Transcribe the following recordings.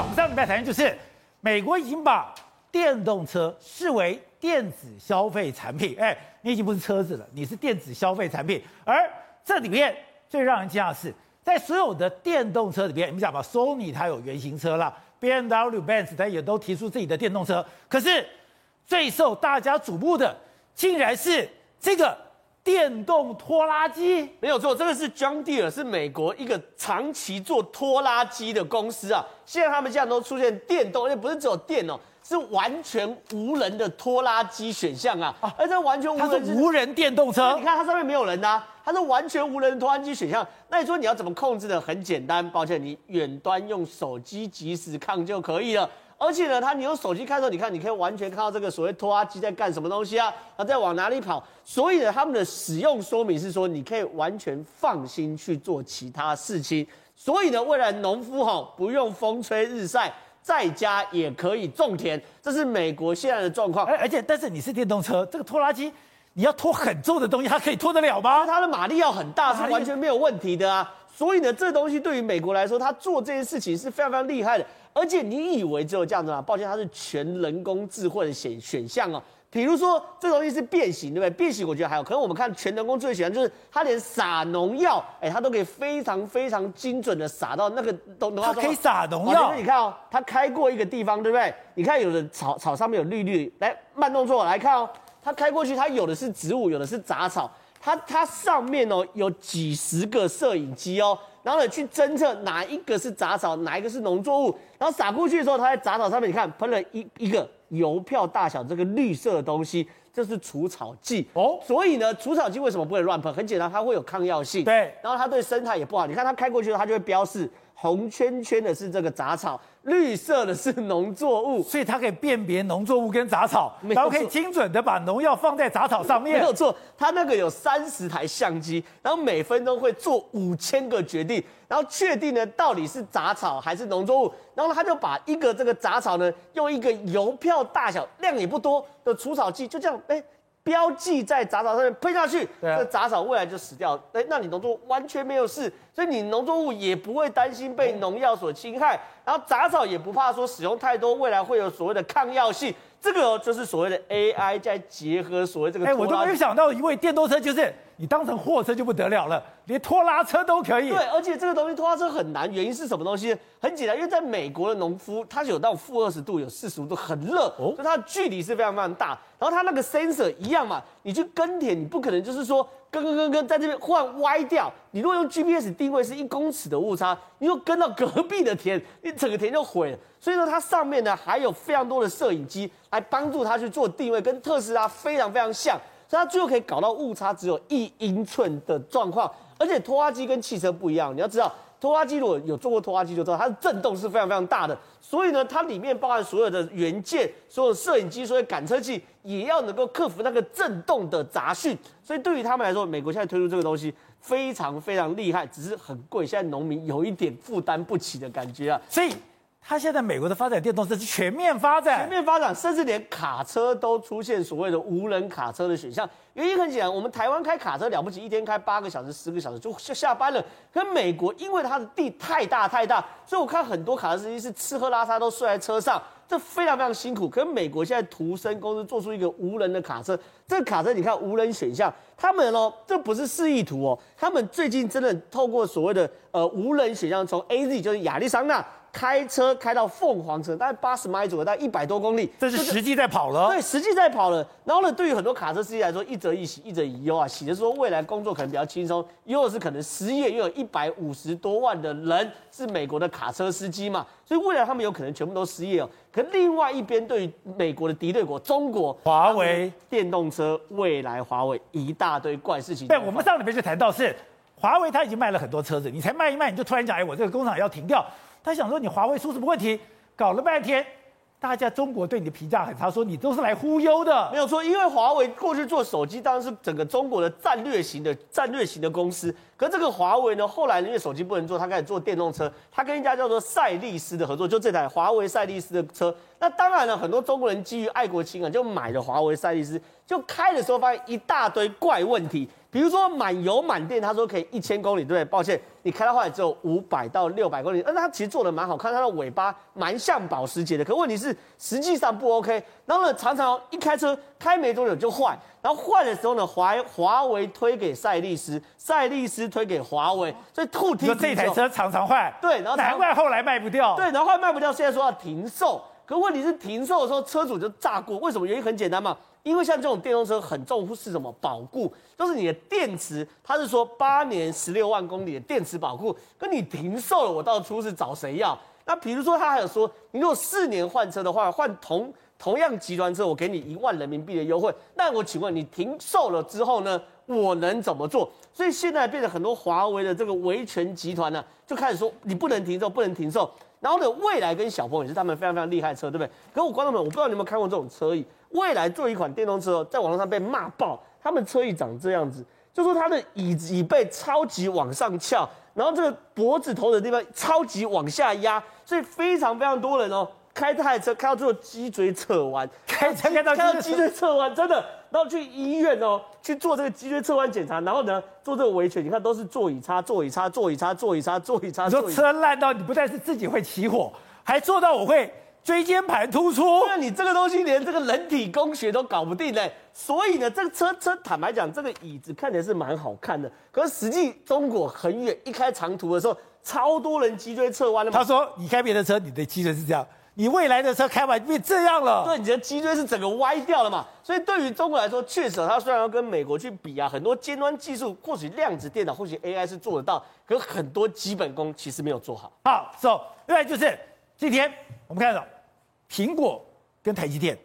我们上礼拜谈的就是美国已经把电动车视为电子消费产品。哎，你已经不是车子了，你是电子消费产品。而这里面最让人惊讶的是，在所有的电动车里边，你们讲吧，Sony 它有原型车啦，BMW、Benz 它也都提出自己的电动车。可是最受大家瞩目的，竟然是这个。电动拖拉机没有错，这个是 John Deere，是美国一个长期做拖拉机的公司啊。现在他们现在都出现电动，而且不是只有电哦，是完全无人的拖拉机选项啊。啊，而这完全无人，它是无人电动车。你看它上面没有人呐、啊，它是完全无人的拖拉机选项。那你说你要怎么控制呢？很简单，抱歉，你远端用手机即时看就可以了。而且呢，他你用手机看的时候，你看你可以完全看到这个所谓拖拉机在干什么东西啊，它在往哪里跑。所以呢，他们的使用说明是说，你可以完全放心去做其他事情。所以呢，未来农夫哈不用风吹日晒，在家也可以种田，这是美国现在的状况。而而且，但是你是电动车，这个拖拉机你要拖很重的东西，它可以拖得了吗？它的马力要很大，是完全没有问题的啊。所以呢，这东西对于美国来说，它做这件事情是非常非常厉害的。而且你以为只有这样子吗？抱歉，它是全人工智慧的选选项哦。比如说，这东西是变形，对不对？变形我觉得还有。可能我们看全人工智慧选项，就是它连撒农药，哎，它都可以非常非常精准的撒到那个农农药。它可以撒农药。你看哦，它开过一个地方，对不对？你看有的草草上面有绿绿，来慢动作来看哦，它开过去，它有的是植物，有的是杂草，它它上面哦有几十个摄影机哦。然后呢，去侦测哪一个是杂草，哪一个是农作物，然后撒过去的时候，它在杂草上面，你看喷了一一个邮票大小这个绿色的东西，这是除草剂哦。所以呢，除草剂为什么不能乱喷？很简单，它会有抗药性。对，然后它对生态也不好。你看它开过去的时候，它就会标示。红圈圈的是这个杂草，绿色的是农作物，所以它可以辨别农作物跟杂草，然后可以精准的把农药放在杂草上面。没有错，它那个有三十台相机，然后每分钟会做五千个决定，然后确定呢到底是杂草还是农作物，然后他就把一个这个杂草呢用一个邮票大小、量也不多的除草剂，就这样哎。标记在杂草上面喷下去，这杂草未来就死掉。哎，那你农作物完全没有事，所以你农作物也不会担心被农药所侵害，然后杂草也不怕说使用太多，未来会有所谓的抗药性。这个就是所谓的 AI 再结合所谓这个。哎，我都没有想到，一位电动车就是你当成货车就不得了了，连拖拉车都可以。对，而且这个东西拖拉车很难，原因是什么东西？很简单，因为在美国的农夫，他是有到负二十度，有四十五度，很热，哦，所以它的距离是非常非常大。然后它那个 sensor 一样嘛，你去耕田，你不可能就是说耕耕耕耕在这边忽然歪掉。你如果用 GPS 定位是一公尺的误差，你又跟到隔壁的田，你整个田就毁了。所以说它上面呢还有非常多的摄影机来帮助它去做定位，跟特斯拉非常非常像，所以它最后可以搞到误差只有一英寸的状况。而且拖拉机跟汽车不一样，你要知道。拖拉机如果有做过拖拉机就知道，它的震动是非常非常大的，所以呢，它里面包含所有的元件、所有摄影机、所有感测器，也要能够克服那个震动的杂讯。所以对于他们来说，美国现在推出这个东西非常非常厉害，只是很贵，现在农民有一点负担不起的感觉啊。所以。它现在美国的发展电动车是全面发展，全面发展，甚至连卡车都出现所谓的无人卡车的选项。原因很简单，我们台湾开卡车了不起，一天开八个小时、十个小时就下下班了。可美国因为它的地太大太大，所以我看很多卡车司机是吃喝拉撒都睡在车上，这非常非常辛苦。可美国现在图森公司做出一个无人的卡车，这个卡车你看无人选项，他们哦，这不是示意图哦，他们最近真的透过所谓的呃无人选项，从 AZ 就是亚利桑那。开车开到凤凰城，大概八十迈左右，大概一百多公里，这是实际在跑了。对，实际在跑了。然后呢，对于很多卡车司机来说，一则一喜，一则一忧啊。喜的是说未来工作可能比较轻松，忧的是可能失业，又有一百五十多万的人是美国的卡车司机嘛，所以未来他们有可能全部都失业哦。可另外一边，对于美国的敌对国中国，华为电动车未来，华为一大堆怪事情。对，我们上礼拜就谈到是华为，他已经卖了很多车子，你才卖一卖，你就突然讲，哎，我这个工厂要停掉。他想说你华为出什么问题？搞了半天，大家中国对你的评价很差，说你都是来忽悠的。没有错，因为华为过去做手机当然是整个中国的战略型的战略型的公司。可这个华为呢，后来因为手机不能做，他开始做电动车。他跟一家叫做赛力斯的合作，就这台华为赛力斯的车。那当然了，很多中国人基于爱国情感，就买了华为赛力斯。就开的时候发现一大堆怪问题。比如说满油满电，他说可以一千公里，对不对？抱歉，你开到后来只有五百到六百公里，那他其实做的蛮好看，它的尾巴蛮像保时捷的。可问题是实际上不 OK，然后呢，常常一开车开没多久就坏，然后坏的时候呢，华华为推给赛力斯，赛力斯推给华为，所以兔听。说这台车常常坏，对，然后难怪后来卖不掉，对，然后后来卖不掉，现在说要停售。可问题是停售的时候车主就炸锅，为什么？原因很简单嘛。因为像这种电动车很重视什么保固，就是你的电池，它是说八年十六万公里的电池保固，跟你停售了，我到初是找谁要？那比如说他还有说，你如果四年换车的话，换同同样集团车，我给你一万人民币的优惠。那我请问你停售了之后呢，我能怎么做？所以现在变成很多华为的这个维权集团呢，就开始说你不能停售，不能停售。然后呢，蔚来跟小鹏也是他们非常非常厉害的车，对不对？可是我观众们，我不知道你有没有看过这种车椅。未来做一款电动车，在网络上被骂爆。他们车椅长这样子，就说它的椅子椅背超级往上翘，然后这个脖子头的地方超级往下压，所以非常非常多人哦，开这台车开到最后脊椎侧弯，开车开到开到脊椎侧弯，真的，然后去医院哦去做这个脊椎侧弯检查，然后呢做这个维权，你看都是座椅擦座椅擦座椅擦座椅擦座椅擦。你说车烂到你不但是自己会起火，还做到我会。椎间盘突出，那你这个东西连这个人体工学都搞不定嘞，所以呢，这个车车坦白讲，这个椅子看起来是蛮好看的，可是实际中国很远，一开长途的时候，超多人脊椎侧弯的。他说，你开别的车，你的脊椎是这样，你未来的车开完变这样了，对，你的脊椎是整个歪掉了嘛。所以对于中国来说，确实，它虽然要跟美国去比啊，很多尖端技术，或许量子电脑，或许 AI 是做得到，可很多基本功其实没有做好。好，so，另外就是今天我们看到。苹果跟台积电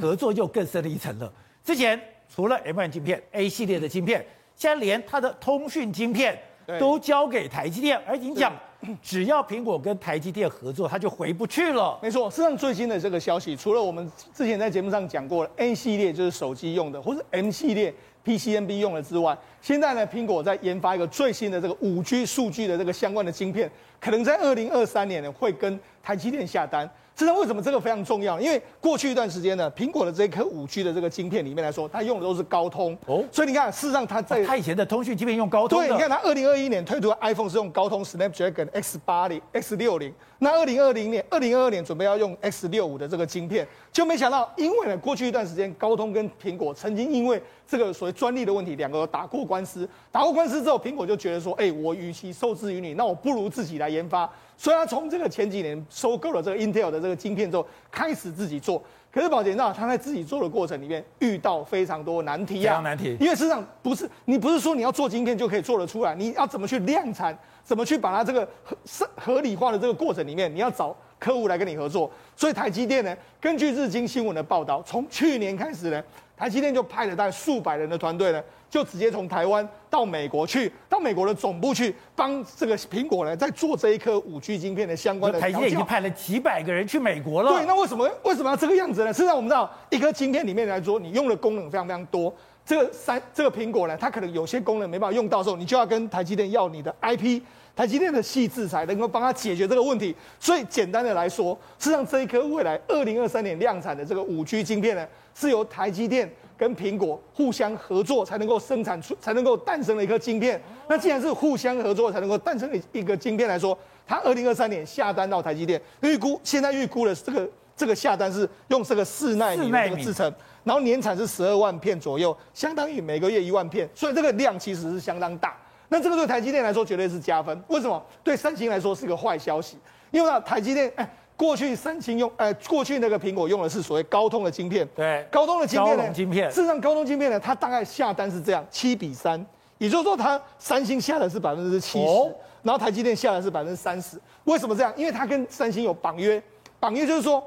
合作又更深了一层了。之前除了 M1 晶片、A 系列的晶片，现在连它的通讯晶片都交给台积电。而你讲，只要苹果跟台积电合作，它就回不去了。没错，事实上最新的这个消息，除了我们之前在节目上讲过了，A 系列就是手机用的，或是 M 系列 PCNB 用了之外，现在呢，苹果在研发一个最新的这个五 G 数据的这个相关的晶片，可能在二零二三年呢会跟台积电下单。知道为什么这个非常重要？因为过去一段时间呢，苹果的这一颗五 G 的这个晶片里面来说，它用的都是高通哦，所以你看，事实上它在它以前的通讯晶片用高通，对，你看它二零二一年推出的 iPhone 是用高通 Snapdragon X 八零 X 六零，那二零二零年、二零二二年准备要用 X 六五的这个晶片，就没想到，因为呢，过去一段时间高通跟苹果曾经因为这个所谓专利的问题，两个打过官司，打过官司之后，苹果就觉得说，哎，我与其受制于你，那我不如自己来研发。所以他从这个前几年收购了这个 Intel 的这个晶片之后，开始自己做。可是宝杰，那他在自己做的过程里面遇到非常多难题啊，难题。因为实际上不是你不是说你要做晶片就可以做得出来，你要怎么去量产，怎么去把它这个合合理化的这个过程里面，你要找客户来跟你合作。所以台积电呢，根据日经新闻的报道，从去年开始呢，台积电就派了大概数百人的团队呢。就直接从台湾到美国去，到美国的总部去帮这个苹果呢，在做这一颗五 G 晶片的相关的。台积电已经派了几百个人去美国了。对，那为什么为什么要这个样子呢？实际上我们知道，一颗晶片里面来说，你用的功能非常非常多。这个三这个苹果呢，它可能有些功能没办法用到的时候，你就要跟台积电要你的 IP，台积电的细制裁能够帮他解决这个问题。所以简单的来说，实际上这一颗未来二零二三年量产的这个五 G 晶片呢，是由台积电。跟苹果互相合作才能够生产出，才能够诞生了一颗晶片。那既然是互相合作才能够诞生一个晶片来说，它二零二三年下单到台积电，预估现在预估的这个这个下单是用这个四纳米的这个制成，然后年产是十二万片左右，相当于每个月一万片，所以这个量其实是相当大。那这个对台积电来说绝对是加分。为什么？对三星来说是个坏消息，因为呢台积电哎。过去三星用，呃，过去那个苹果用的是所谓高通的晶片，对，高通的晶片呢，晶片，事实上高通晶片呢，它大概下单是这样，七比三，也就是说，它三星下的是百分之七十，然后台积电下的是百分之三十，为什么这样？因为它跟三星有绑约，绑约就是说。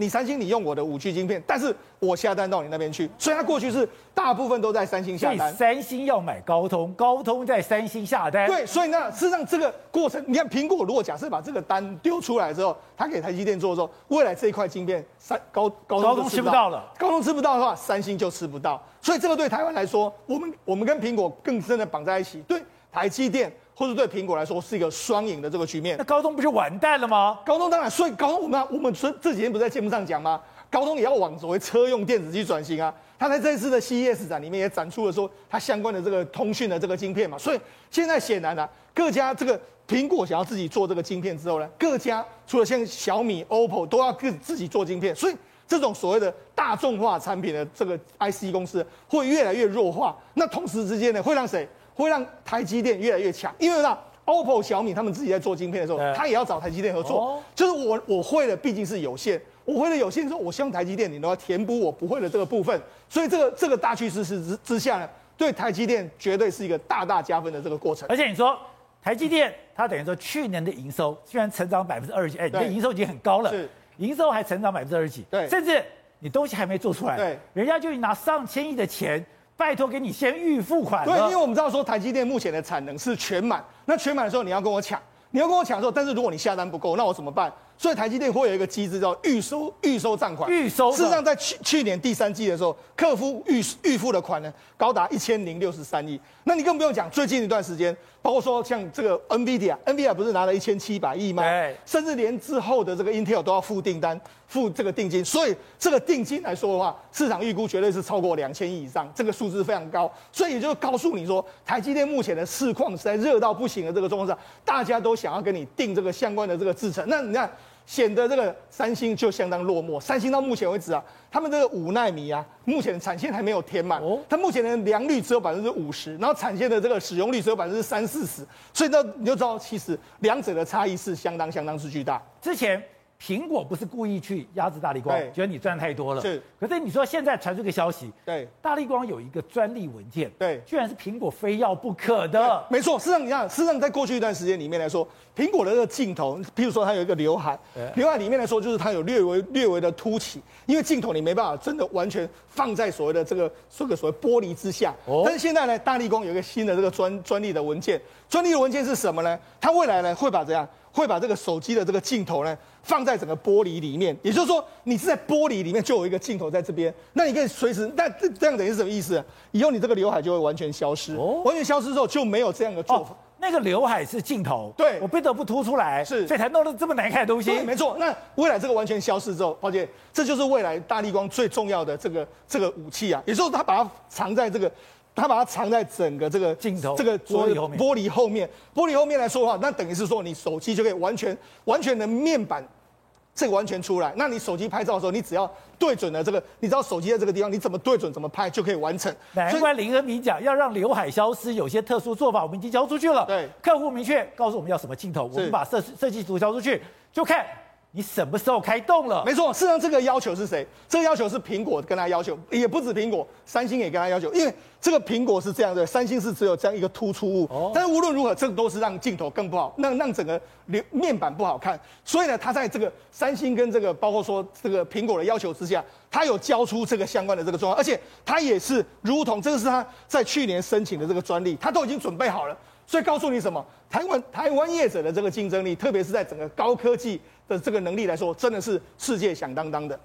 你三星，你用我的五 G 晶片，但是我下单到你那边去，所以它过去是大部分都在三星下单。三星要买高通，高通在三星下单。对，所以呢，事实上这个过程，你看苹果如果假设把这个单丢出来之后，他给台积电做的时候，未来这一块晶片三高高通，通吃不到了，高通吃不到的话，三星就吃不到。所以这个对台湾来说，我们我们跟苹果更深的绑在一起。对台积电。或者对苹果来说是一个双赢的这个局面，那高通不就完蛋了吗？高通当然，所以高通我们我们这这几天不是在节目上讲吗？高通也要往所谓车用电子去转型啊。他在这次的 CES 展里面也展出了说它相关的这个通讯的这个晶片嘛。所以现在显然啊，各家这个苹果想要自己做这个晶片之后呢，各家除了像小米、OPPO 都要自自己做晶片，所以这种所谓的大众化产品的这个 IC 公司会越来越弱化。那同时之间呢，会让谁？会让台积电越来越强，因为呢。OPPO、小米他们自己在做晶片的时候，他也要找台积电合作。哦、就是我我会的毕竟是有限，我会的有限的时候，我希望台积电你都要填补我不会的这个部分。所以这个这个大趋势是之之下呢，对台积电绝对是一个大大加分的这个过程。而且你说台积电，它等于说去年的营收居然成长百分之二十几，哎，你的营收已经很高了，是营收还成长百分之二十几，对，甚至你东西还没做出来，对，人家就拿上千亿的钱。拜托，给你先预付款。对，因为我们知道说台积电目前的产能是全满，那全满的时候你要跟我抢，你要跟我抢的时候，但是如果你下单不够，那我怎么办？所以台积电会有一个机制叫预收预收账款。预收。事实上，在去去年第三季的时候，客户预预付的款呢，高达一千零六十三亿。那你更不用讲，最近一段时间，包括说像这个 NVIDIA，NVIDIA 不是拿了一千七百亿吗？对。甚至连之后的这个 Intel 都要付订单。付这个定金，所以这个定金来说的话，市场预估绝对是超过两千亿以上，这个数字非常高。所以也就告诉你说，台积电目前的市况是在热到不行的这个状况下，大家都想要跟你订这个相关的这个制程。那你看，显得这个三星就相当落寞。三星到目前为止啊，他们这个五纳米啊，目前的产线还没有填满，它目前的良率只有百分之五十，然后产线的这个使用率只有百分之三四十，所以呢，你就知道其实两者的差异是相当相当之巨大。之前。苹果不是故意去压制大立光，对觉得你赚太多了。是，可是你说现在传出个消息，对，大立光有一个专利文件，对，居然是苹果非要不可的。没错，事实上你看，事实上在过去一段时间里面来说，苹果的这个镜头，譬如说它有一个刘海，刘海里面来说就是它有略微略微的凸起，因为镜头你没办法真的完全放在所谓的这个这个所谓玻璃之下。哦，但是现在呢，大立光有一个新的这个专专利的文件，专利的文件是什么呢？它未来呢会把这样？会把这个手机的这个镜头呢放在整个玻璃里面，也就是说，你是在玻璃里面就有一个镜头在这边，那你可以随时，那这这样等于是什么意思？以后你这个刘海就会完全消失，哦、完全消失之后就没有这样的做法。哦、那个刘海是镜头，对，我不得不凸出来，是，所以才弄得这么难看的东西。没错，那未来这个完全消失之后，抱歉，这就是未来大立光最重要的这个这个武器啊，也就是说，它把它藏在这个。他把它藏在整个这个镜头这个玻璃后面，玻璃后面，玻璃后面来说的话，那等于是说你手机就可以完全完全的面板，这个完全出来。那你手机拍照的时候，你只要对准了这个，你知道手机在这个地方，你怎么对准怎么拍就可以完成。难怪林恩明讲要让刘海消失，有些特殊做法，我们已经交出去了。对，客户明确告诉我们要什么镜头，我们把设设计图交出去，就看。你什么时候开动了？没错，事实上这个要求是谁？这个要求是苹果跟他要求，也不止苹果，三星也跟他要求。因为这个苹果是这样的，三星是只有这样一个突出物。哦。但是无论如何，这个都是让镜头更不好，让让整个面板不好看。所以呢，他在这个三星跟这个包括说这个苹果的要求之下，他有交出这个相关的这个状况，而且他也是如同这个是他在去年申请的这个专利，他都已经准备好了。所以告诉你什么？台湾台湾业者的这个竞争力，特别是在整个高科技的这个能力来说，真的是世界响当当的。